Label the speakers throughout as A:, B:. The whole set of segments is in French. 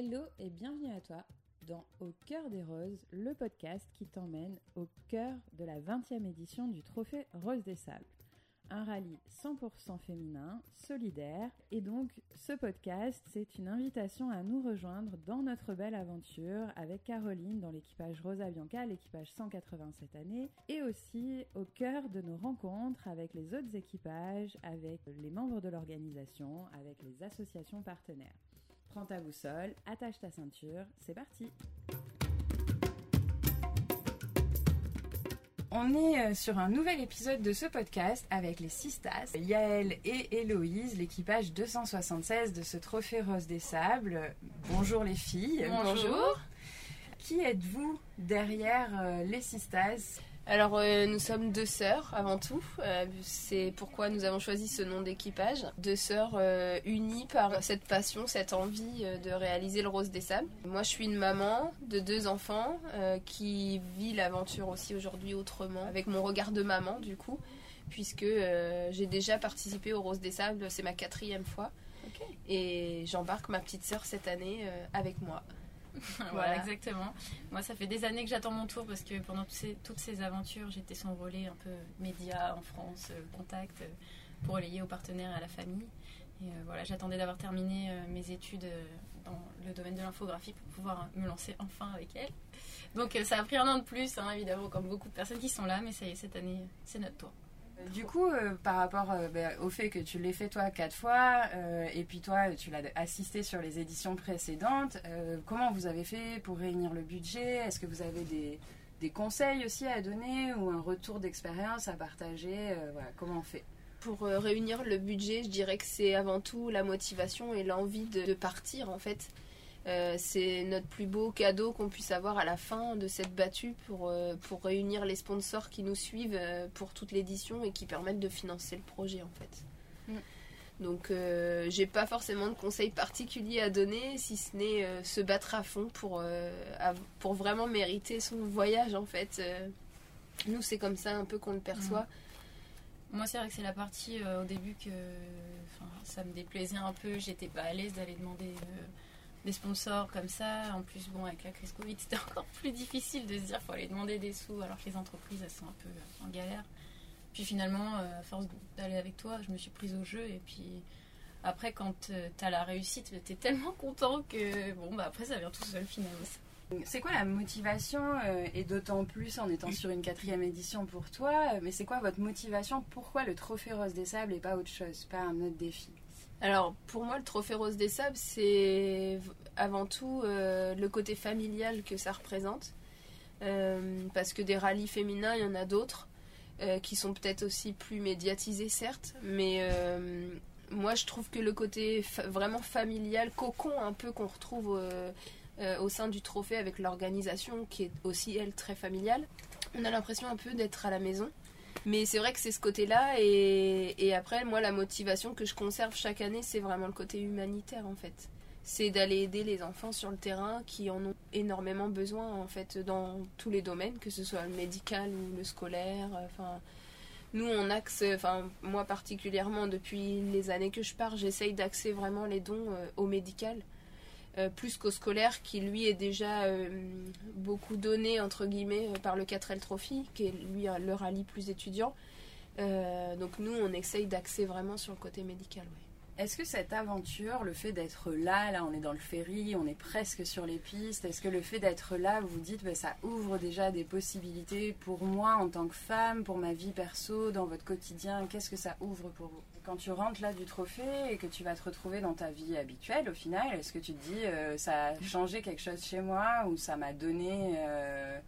A: Hello et bienvenue à toi dans Au cœur des roses, le podcast qui t'emmène au cœur de la 20e édition du Trophée Rose des Sables. Un rallye 100% féminin, solidaire. Et donc, ce podcast, c'est une invitation à nous rejoindre dans notre belle aventure avec Caroline dans l'équipage Rosa Bianca, l'équipage 180 cette année, et aussi au cœur de nos rencontres avec les autres équipages, avec les membres de l'organisation, avec les associations partenaires. Prends ta boussole, attache ta ceinture, c'est parti On est euh, sur un nouvel épisode de ce podcast avec les Sistas, Yael et Héloïse, l'équipage 276 de ce Trophée Rose des Sables. Bonjour les filles.
B: Bonjour.
A: Qui êtes-vous derrière euh, les Sistas?
B: Alors euh, nous sommes deux sœurs avant tout, euh, c'est pourquoi nous avons choisi ce nom d'équipage. Deux sœurs euh, unies par cette passion, cette envie de réaliser le Rose des Sables. Moi je suis une maman de deux enfants qui vit l'aventure aussi aujourd'hui autrement, avec mon regard de maman du coup, puisque j'ai déjà participé au Rose des Sables, c'est ma quatrième fois. Et j'embarque ma petite sœur cette année avec moi.
C: voilà. exactement. Moi, ça fait des années que j'attends mon tour parce que pendant toutes ces, aventures, j'étais son relais un peu média en France, euh, contact, euh, pour relayer aux partenaires et à la famille. Et euh, voilà, j'attendais d'avoir terminé mes études dans le domaine de l'infographie pour pouvoir me lancer enfin avec elle. Donc ça a pris un an de plus, hein, évidemment, comme beaucoup de personnes qui sont là, mais ça y est, cette année, c'est notre tour.
A: Du coup, euh, par rapport euh, ben, au fait que tu l'aies fait toi quatre fois, euh, et puis toi, tu l'as assisté sur les éditions précédentes, comment vous avez fait pour réunir le budget? Est-ce que vous avez des, des, conseils aussi à donner ou un retour d'expérience à partager? Voilà, Comment on fait?
B: Pour réunir le budget, je dirais que c'est avant tout la motivation et l'envie de, partir en fait. Euh, c'est notre plus beau cadeau qu'on puisse avoir à la fin de cette battue pour, euh, pour réunir les sponsors qui nous suivent euh, pour toute l'édition et qui permettent de financer le projet en fait. Mm. Donc j'ai pas forcément de conseils particuliers à donner si ce n'est se battre à fond pour, pour vraiment mériter son voyage en fait. nous c'est comme ça un peu qu'on le perçoit.
C: Mm. Moi, c'est vrai que c'est la partie au début que ça me déplaisait un peu. J'étais pas à l'aise d'aller demander des sponsors comme ça. En plus, bon, avec la crise Covid, c'était encore plus difficile de se dire faut aller demander des sous alors que les entreprises, elles sont un peu euh, en galère. Puis finalement, euh, à force d'aller avec toi, je me suis prise au jeu. Et puis après, quand euh, tu as la réussite, tu es tellement content que bon, bah après, ça vient tout seul finalement.
A: C'est quoi la motivation, et d'autant plus en étant sur une quatrième édition pour toi, mais c'est quoi votre motivation? Pourquoi le Trophée Rose des Sables et pas autre chose, pas un autre défi?
B: Alors pour moi le trophée rose des sables c'est avant tout euh, le côté familial que ça représente. Euh, parce que des rallyes féminins il y en a d'autres euh, qui sont peut-être aussi plus médiatisés certes mais moi je trouve que le côté vraiment familial cocon un peu qu'on retrouve au sein du trophée avec l'organisation qui est aussi elle très familiale on a l'impression un peu d'être à la maison mais c'est vrai que c'est ce côté-là. Et, après, moi, la motivation que je conserve chaque année, c'est vraiment le côté humanitaire, en fait. C'est d'aller aider les enfants sur le terrain qui en ont énormément besoin, en fait, dans tous les domaines, que ce soit le médical ou le scolaire. Enfin, nous, on axe, enfin, moi particulièrement, depuis les années que je pars, j'essaye d'axer vraiment les dons euh, au médical. Euh, plus qu'au scolaire qui lui est déjà euh, beaucoup donné entre guillemets euh, par le 4L Trophy qui est lui le rallye plus étudiant. donc nous on essaye d'axer vraiment sur le côté médical.
A: Est-ce que cette aventure, le fait d'être là, là on est dans le ferry, on est presque sur les pistes, est-ce que le fait d'être là, vous dites, bah, ça ouvre déjà des possibilités pour moi en tant que femme, pour ma vie perso, dans votre quotidien Qu'est-ce que ça ouvre pour vous? Quand tu rentres là du trophée et que tu vas te retrouver dans ta vie habituelle, au final, est-ce que tu te dis, euh, ça a changé quelque chose chez moi ou ça m'a donné... Euh,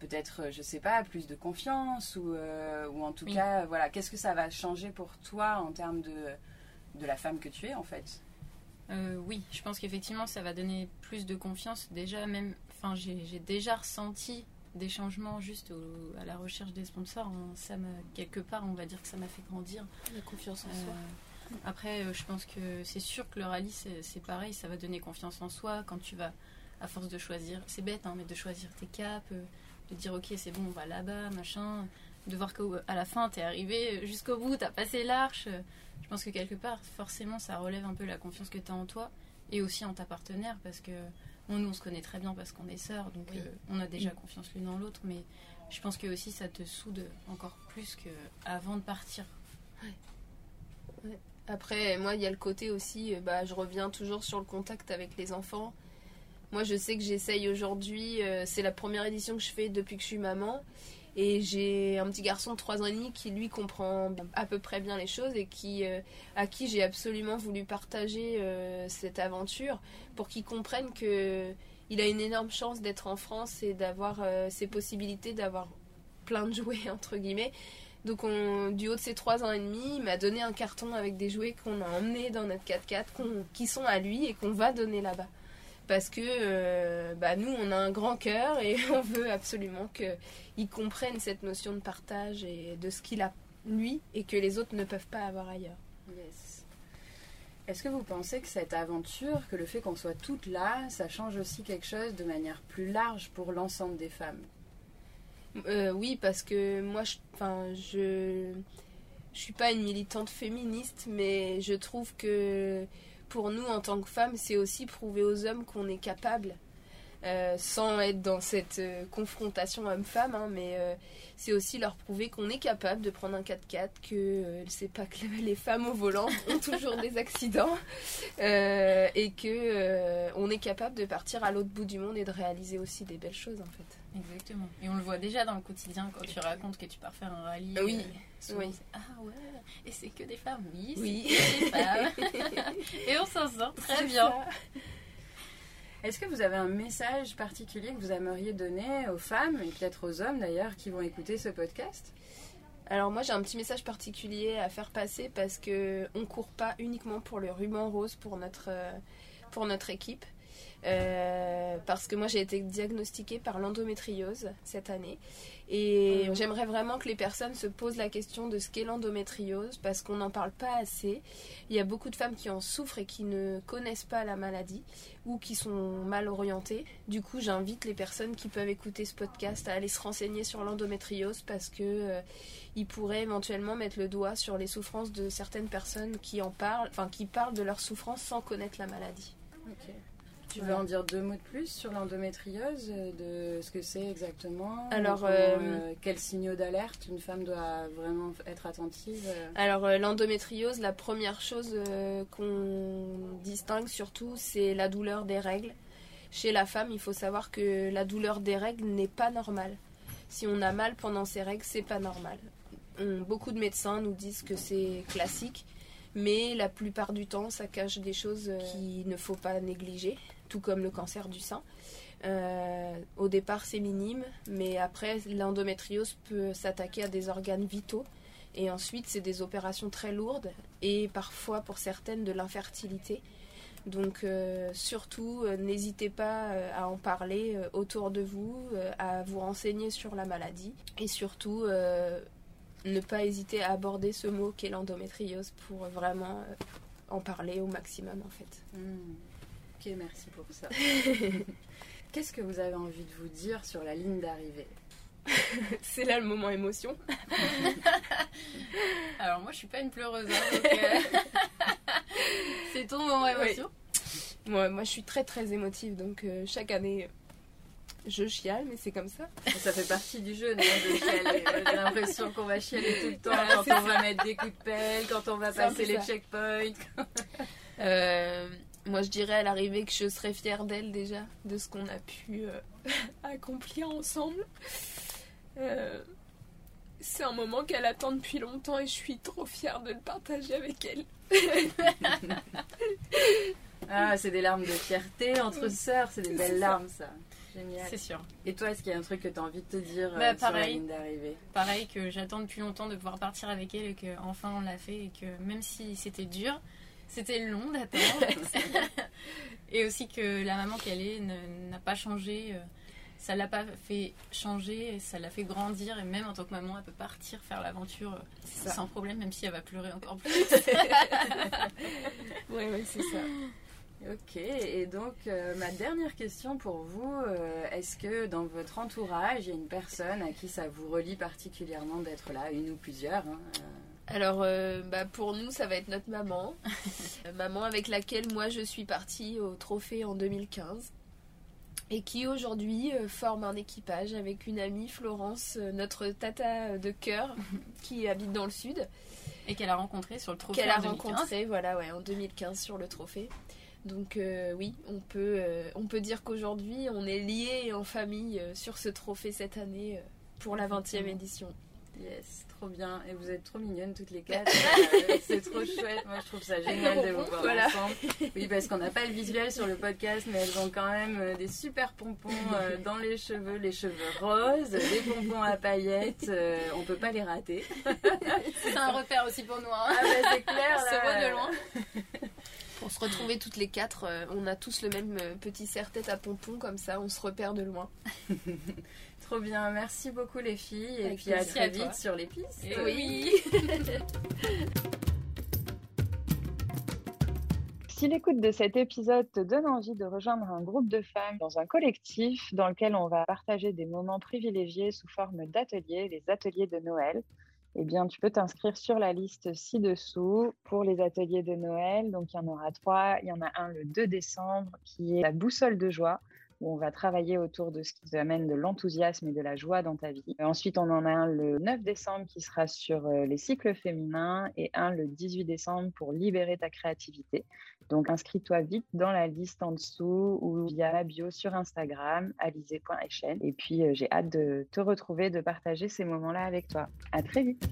A: peut-être, je sais pas, plus de confiance ou, euh, ou en tout cas, voilà, qu'est-ce que ça va changer pour toi en termes de, de la femme que tu es en fait?
C: Euh, oui, je pense qu'effectivement ça va donner plus de confiance. Déjà même, enfin j'ai déjà ressenti des changements juste à la recherche des sponsors. Hein. Ça quelque part, on va dire que ça m'a fait grandir.
B: La confiance en soi.
C: Euh, après, euh, je pense que c'est sûr que le rallye c'est pareil, ça va donner confiance en soi quand tu vas à force de choisir. C'est bête, hein, mais de choisir tes caps, de dire ok c'est bon on va là-bas, machin, de voir qu'à la fin t'es arrivé jusqu'au bout, t'as passé l'arche. Je pense que quelque part, forcément, ça relève un peu la confiance que tu as en toi. et aussi en ta partenaire parce que bon, nous on se connaît très bien parce qu'on est sœurs donc
B: Oui.
C: euh, on a déjà confiance l'une dans l'autre mais je pense que aussi ça te soude encore plus que avant de partir
B: Après, moi, il y a le côté aussi, euh, bah, je reviens toujours sur le contact avec les enfants. Moi, je sais que j'essaye aujourd'hui, euh, c'est la première édition que je fais depuis que je suis maman. Et j'ai un petit garçon de 3 ans et demi qui, lui, comprend à peu près bien les choses et qui, euh, à qui j'ai absolument voulu partager euh, cette aventure pour qu'il comprenne que il a une énorme chance d'être en France et d'avoir euh, ces possibilités d'avoir plein de jouets, entre guillemets. Donc on, du haut de ses 3 ans et demi, il m'a donné un carton avec des jouets qu'on a emmenés dans notre 4x4, qu'on- qui sont à lui et qu'on va donner là-bas. Parce que euh, bah, nous, on a un grand cœur et on veut absolument qu'il comprenne cette notion de partage et de ce qu'il a lui et que les autres ne peuvent pas avoir ailleurs.
A: Yes. Est-ce que vous pensez que cette aventure, que le fait qu'on soit toutes là, ça change aussi quelque chose de manière plus large pour l'ensemble des femmes?
B: Euh, oui, parce que moi, je, je, je suis pas une militante féministe, mais je trouve que pour nous, en tant que femmes, c'est aussi prouver aux hommes qu'on est capable, euh, sans être dans cette euh, confrontation homme-femme, hein, mais euh, c'est aussi leur prouver qu'on est capable de prendre un 4x4, que c'est pas que les femmes au volant ont toujours des accidents, et que on est capable de partir à l'autre bout du monde et de réaliser aussi des belles choses, en fait.
C: exactement et on le voit déjà dans le quotidien quand tu racontes que tu pars faire un rallye
B: Oui.
C: souvent,
B: Oui.
C: ah ouais et c'est que des femmes oui,
B: Oui.
C: que des femmes et on s'en sort très bien
B: ça.
A: Est-ce que vous avez un message particulier que vous aimeriez donner aux femmes, et peut-être aux hommes d'ailleurs, qui vont écouter ce podcast?
B: Alors moi j'ai un petit message particulier à faire passer parce que on court pas uniquement pour le ruban rose pour notre euh, pour notre équipe. Euh, parce que moi j'ai été diagnostiquée par l'endométriose cette année et
A: Mhm.
B: j'aimerais vraiment que les personnes se posent la question de ce qu'est l'endométriose parce qu'on n'en parle pas assez. Il y a beaucoup de femmes qui en souffrent et qui ne connaissent pas la maladie ou qui sont mal orientées. Du coup j'invite les personnes qui peuvent écouter ce podcast à aller se renseigner sur l'endométriose parce que euh, ils pourraient éventuellement mettre le doigt sur les souffrances de certaines personnes qui en parlent, enfin qui parlent de leurs souffrances sans connaître la maladie.
A: Tu veux en dire deux mots de plus sur l'endométriose, euh, de ce que c'est exactement
B: Alors,
A: Comment,
B: euh,
A: euh, quels signaux d'alerte une femme doit vraiment être attentive
B: Alors l'endométriose, la première chose qu'on distingue surtout, c'est la douleur des règles. Chez la femme, il faut savoir que la douleur des règles n'est pas normale. Si on a mal pendant ses règles, c'est pas normal. On- beaucoup de médecins nous disent que c'est classique, mais la plupart du temps, ça cache des choses qu'il ne faut pas négliger, tout comme le cancer du sein. Euh, au départ, c'est minime, mais après, l'endométriose peut s'attaquer à des organes vitaux. Et ensuite, c'est des opérations très lourdes et parfois, pour certaines, de l'infertilité. Donc, euh, surtout, euh, n'hésitez pas à en parler autour de vous, à vous renseigner sur la maladie et surtout, ne pas hésiter à aborder ce mot qu'est l'endométriose pour vraiment en parler au maximum en fait.
A: Hmm. Ok, merci pour ça. Qu'est-ce que vous avez envie de vous dire sur la ligne d'arrivée?
B: C'est là le moment émotion.
C: Alors moi je suis pas une pleureuse, hein, euh, c'est ton moment émotion?
B: Moi, moi, je suis très très émotive, donc euh, chaque année, je chiale, mais c'est comme ça.
A: Ça fait partie du jeu, non, de chialer. J'ai l'impression qu'on va chialer tout le temps quand on va mettre des coups de pelle, quand on va passer les checkpoints.
B: Euh, moi, je dirais à l'arrivée que je serais fière d'elle déjà, de ce qu'on a pu euh, accomplir ensemble. Euh, c'est un moment qu'elle attend depuis longtemps et je suis trop fière de le partager avec elle.
A: Ah, c'est des larmes de fierté entre sœurs, c'est des belles larmes, ça. Génial.
C: C'est sûr.
A: Et toi, est-ce qu'il y a un truc que tu as envie de te dire euh,
C: Bah,
A: sur la
C: pareil.
A: ligne d'arrivée?
C: Pareil que j'attends depuis longtemps de pouvoir partir avec elle et que enfin on l'a fait et que même si c'était dur, c'était long d'attendre. et aussi que la maman qu'elle est ne- n'a pas changé. euh, Ça l'a pas fait changer, ça l'a fait grandir et même en tant que maman, elle peut partir faire l'aventure euh, sans problème, même si elle va pleurer encore plus.
B: Ouais, ouais, c'est ça.
A: Ok, et donc euh, ma dernière question pour vous, euh, est-ce que dans votre entourage, il y a une personne à qui ça vous relie particulièrement d'être là, une ou plusieurs hein, euh,
B: Alors, bah, pour nous, ça va être notre maman. maman avec laquelle moi je suis partie au trophée en 2015 et qui aujourd'hui euh, forme un équipage avec une amie, Florence, euh, notre tata de cœur, qui habite dans le sud.
C: Et qu'elle a rencontré sur le trophée
B: Qu'elle a rencontré, voilà, ouais, en 2015 sur le trophée. Donc euh, oui, on peut, on peut dire qu'aujourd'hui, on est liés en famille sur ce trophée cette année pour la 20e édition.
A: Yes, trop bien. Et vous êtes trop mignonnes toutes les quatre. Euh, c'est trop chouette. Moi, je trouve ça génial de vous voir ensemble. Oui, parce qu'on n'a pas le visuel sur le podcast, mais elles ont quand même euh, des super pompons euh, dans les cheveux, les cheveux roses, des pompons à paillettes. on peut pas les rater.
C: c'est un repère aussi pour nous. Hein.
A: Ah, bah, c'est clair.
C: Là, se voit de loin.
B: Pour se retrouver toutes les quatre, on a tous le même petit serre-tête à pompons, comme ça, on se repère de loin.
A: Trop bien, merci beaucoup les filles et puis à très vite sur les pistes.
B: oui.
D: Si l'écoute de cet épisode te donne envie de rejoindre un groupe de femmes dans un collectif dans lequel on va partager des moments privilégiés sous forme d'ateliers, les ateliers de Noël, eh bien, tu peux t'inscrire sur la liste ci-dessous pour les ateliers de Noël. Donc, il y en aura trois. Il y en a un le 2 décembre qui est la boussole de joie où on va travailler autour de ce qui amène de l'enthousiasme et de la joie dans ta vie. ensuite, on en a un le 9 décembre qui sera sur euh, les cycles féminins et un le 18 décembre pour libérer ta créativité. Donc, inscris-toi vite dans la liste en dessous ou via la bio sur Instagram, alizé.echn. Et puis, euh, j'ai hâte de te retrouver, de partager ces moments-là avec toi. À très vite.